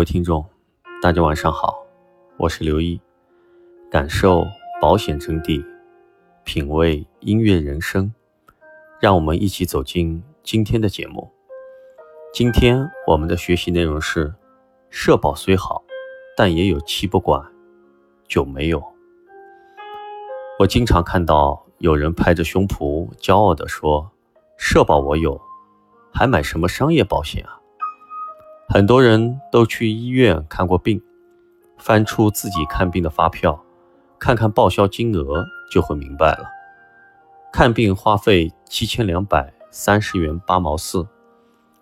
各位听众，大家晚上好，我是刘毅，感受保险真谛，品味音乐人生，让我们一起走进今天的节目。今天我们的学习内容是：社保虽好，但也有七不管，九没有。我经常看到有人拍着胸脯骄傲地说：“社保我有，还买什么商业保险啊？”很多人都去医院看过病，翻出自己看病的发票，看看报销金额，就会明白了。看病花费七千两百三十元八毛四，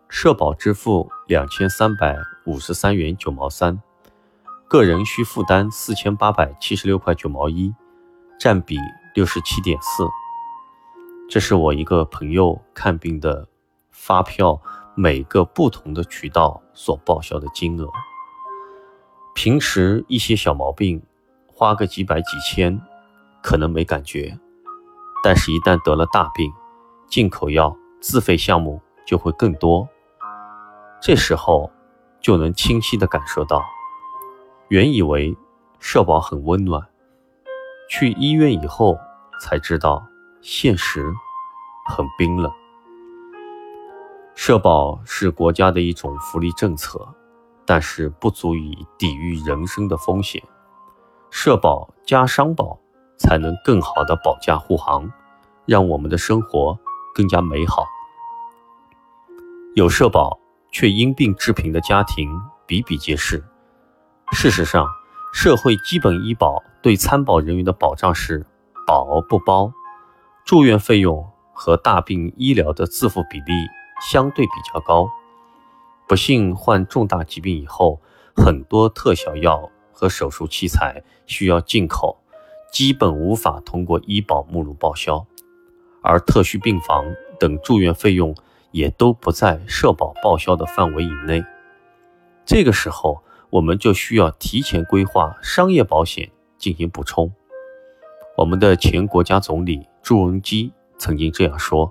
社保支付两千三百五十三元九毛三，个人需负担四千八百七十六块九毛一，占比六十七点四。这是我一个朋友看病的发票。每个不同的渠道所报销的金额，平时一些小毛病，花个几百几千，可能没感觉，但是，一旦得了大病，进口药自费项目就会更多。这时候就能清晰的感受到，原以为社保很温暖，去医院以后才知道现实很冰冷。社保是国家的一种福利政策，但是不足以抵御人生的风险。社保加商保，才能更好的保驾护航，让我们的生活更加美好。有社保却因病致贫的家庭比比皆是。事实上，社会基本医保对参保人员的保障是保而不包，住院费用和大病医疗的自付比例。相对比较高，不幸患重大疾病以后，很多特效药和手术器材需要进口，基本无法通过医保目录报销，而特需病房等住院费用也都不在社保报销的范围以内。这个时候，我们就需要提前规划商业保险进行补充。我们的前国家总理朱镕基曾经这样说：“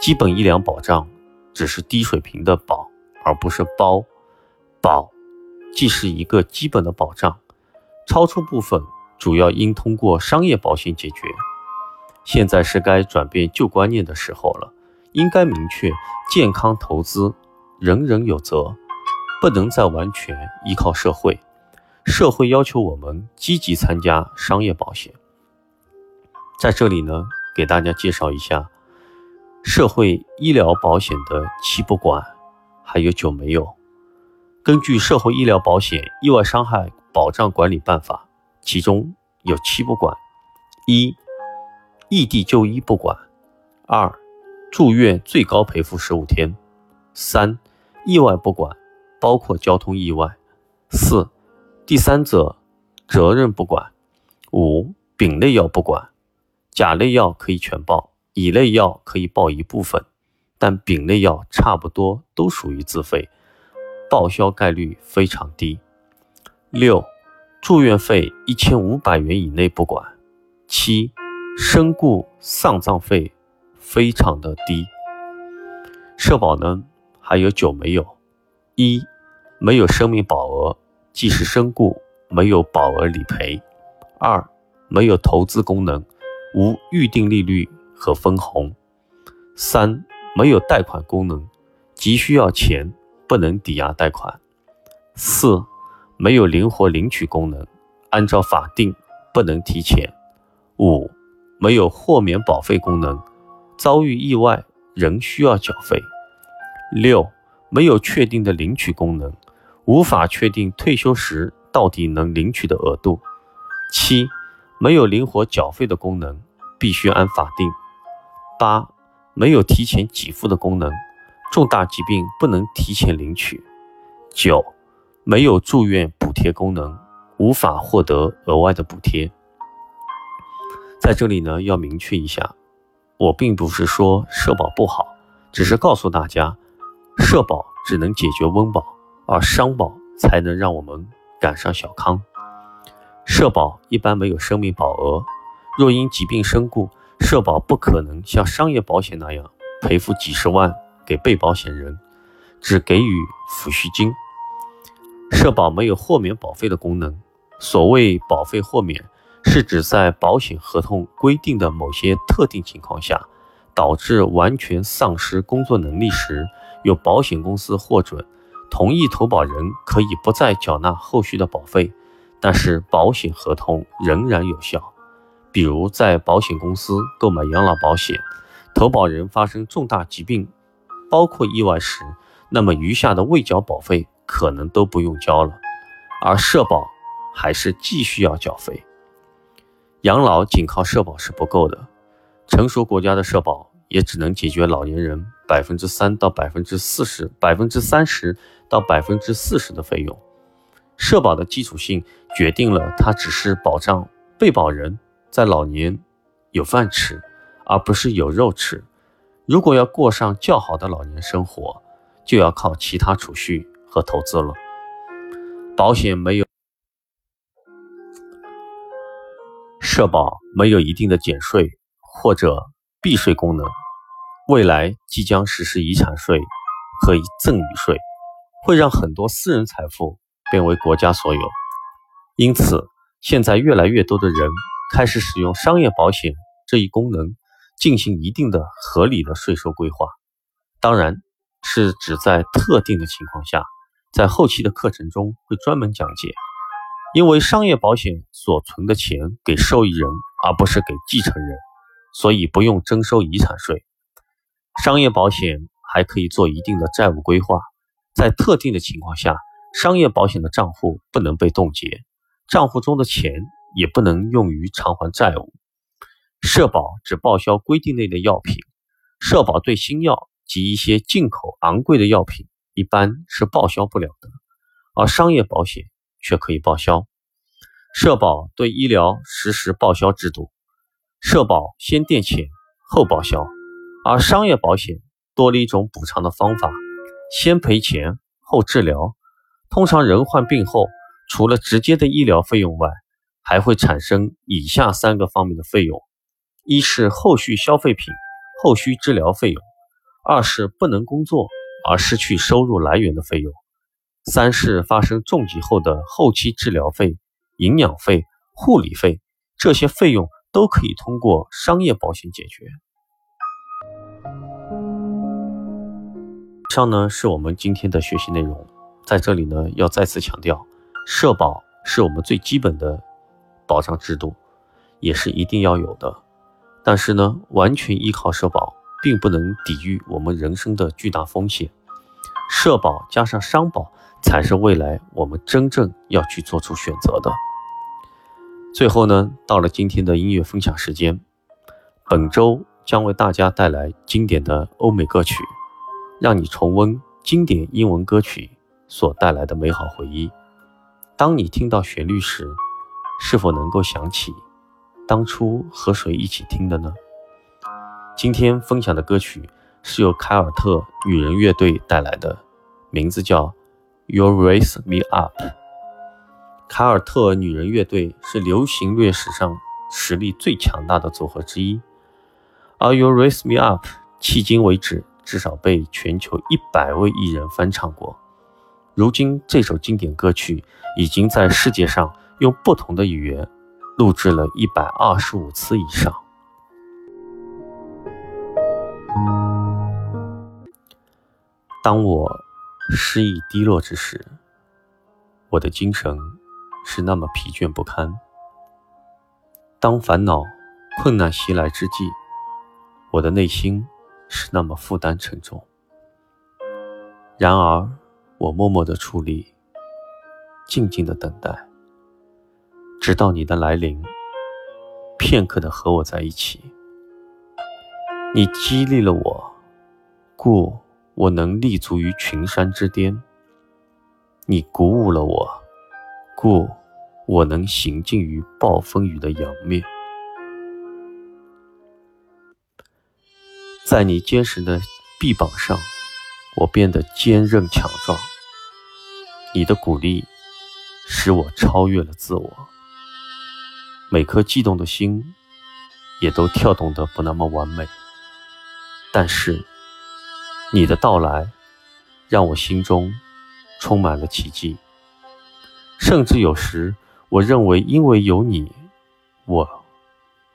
基本医疗保障。”只是低水平的保，而不是包。保既是一个基本的保障，超出部分主要应通过商业保险解决。现在是该转变旧观念的时候了，应该明确健康投资人人有责，不能再完全依靠社会。社会要求我们积极参加商业保险。在这里呢，给大家介绍一下。社会医疗保险的七不管，还有九没有。根据《社会医疗保险意外伤害保障管理办法》，其中有七不管：一、异地就医不管；二、住院最高赔付十五天；三、意外不管，包括交通意外；四、第三者责任不管；五、丙类药不管，甲类药可以全报。乙类药可以报一部分，但丙类药差不多都属于自费，报销概率非常低。六、住院费一千五百元以内不管。七、身故丧葬费非常的低。社保呢还有九没有：一、没有生命保额，即使身故没有保额理赔；二、没有投资功能，无预定利率。和分红，三没有贷款功能，急需要钱不能抵押贷款。四没有灵活领取功能，按照法定不能提前。五没有豁免保费功能，遭遇意外仍需要缴费。六没有确定的领取功能，无法确定退休时到底能领取的额度。七没有灵活缴费的功能，必须按法定。八、没有提前给付的功能，重大疾病不能提前领取。九、没有住院补贴功能，无法获得额外的补贴。在这里呢，要明确一下，我并不是说社保不好，只是告诉大家，社保只能解决温饱，而商保才能让我们赶上小康。社保一般没有生命保额，若因疾病身故。社保不可能像商业保险那样赔付几十万给被保险人，只给予抚恤金。社保没有豁免保费的功能。所谓保费豁免，是指在保险合同规定的某些特定情况下，导致完全丧失工作能力时，由保险公司获准同意投保人可以不再缴纳后续的保费，但是保险合同仍然有效。比如在保险公司购买养老保险，投保人发生重大疾病，包括意外时，那么余下的未缴保费可能都不用交了，而社保还是继续要缴费。养老仅靠社保是不够的，成熟国家的社保也只能解决老年人百分之三到百分之四十、百分之三十到百分之四十的费用。社保的基础性决定了它只是保障被保人。在老年有饭吃，而不是有肉吃。如果要过上较好的老年生活，就要靠其他储蓄和投资了。保险没有社保没有一定的减税或者避税功能。未来即将实施遗产税和赠与税，会让很多私人财富变为国家所有。因此，现在越来越多的人。开始使用商业保险这一功能，进行一定的合理的税收规划，当然是指在特定的情况下，在后期的课程中会专门讲解。因为商业保险所存的钱给受益人，而不是给继承人，所以不用征收遗产税。商业保险还可以做一定的债务规划，在特定的情况下，商业保险的账户不能被冻结，账户中的钱。也不能用于偿还债务。社保只报销规定内的药品，社保对新药及一些进口昂贵的药品一般是报销不了的，而商业保险却可以报销。社保对医疗实施报销制度，社保先垫钱后报销，而商业保险多了一种补偿的方法，先赔钱后治疗。通常人患病后，除了直接的医疗费用外，还会产生以下三个方面的费用：一是后续消费品、后续治疗费用；二是不能工作而失去收入来源的费用；三是发生重疾后的后期治疗费、营养费、护理费。这些费用都可以通过商业保险解决。以上呢是我们今天的学习内容，在这里呢要再次强调，社保是我们最基本的。保障制度也是一定要有的，但是呢，完全依靠社保并不能抵御我们人生的巨大风险。社保加上商保才是未来我们真正要去做出选择的。最后呢，到了今天的音乐分享时间，本周将为大家带来经典的欧美歌曲，让你重温经典英文歌曲所带来的美好回忆。当你听到旋律时，是否能够想起当初和谁一起听的呢？今天分享的歌曲是由凯尔特女人乐队带来的，名字叫《You Raise Me Up》。凯尔特女人乐队是流行乐史上实力最强大的组合之一，而《You Raise Me Up》迄今为止至少被全球一百位艺人翻唱过。如今，这首经典歌曲已经在世界上。用不同的语言录制了一百二十五次以上。当我失意低落之时，我的精神是那么疲倦不堪；当烦恼、困难袭来之际，我的内心是那么负担沉重。然而，我默默的矗立，静静的等待。直到你的来临，片刻的和我在一起，你激励了我，故我能立足于群山之巅；你鼓舞了我，故我能行进于暴风雨的仰面。在你坚实的臂膀上，我变得坚韧强壮。你的鼓励使我超越了自我。每颗悸动的心也都跳动的不那么完美。但是你的到来让我心中充满了奇迹。甚至有时我认为因为有你我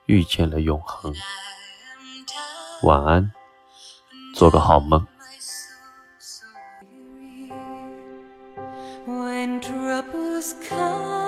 遇见了永恒。晚安做个好梦。When troubles come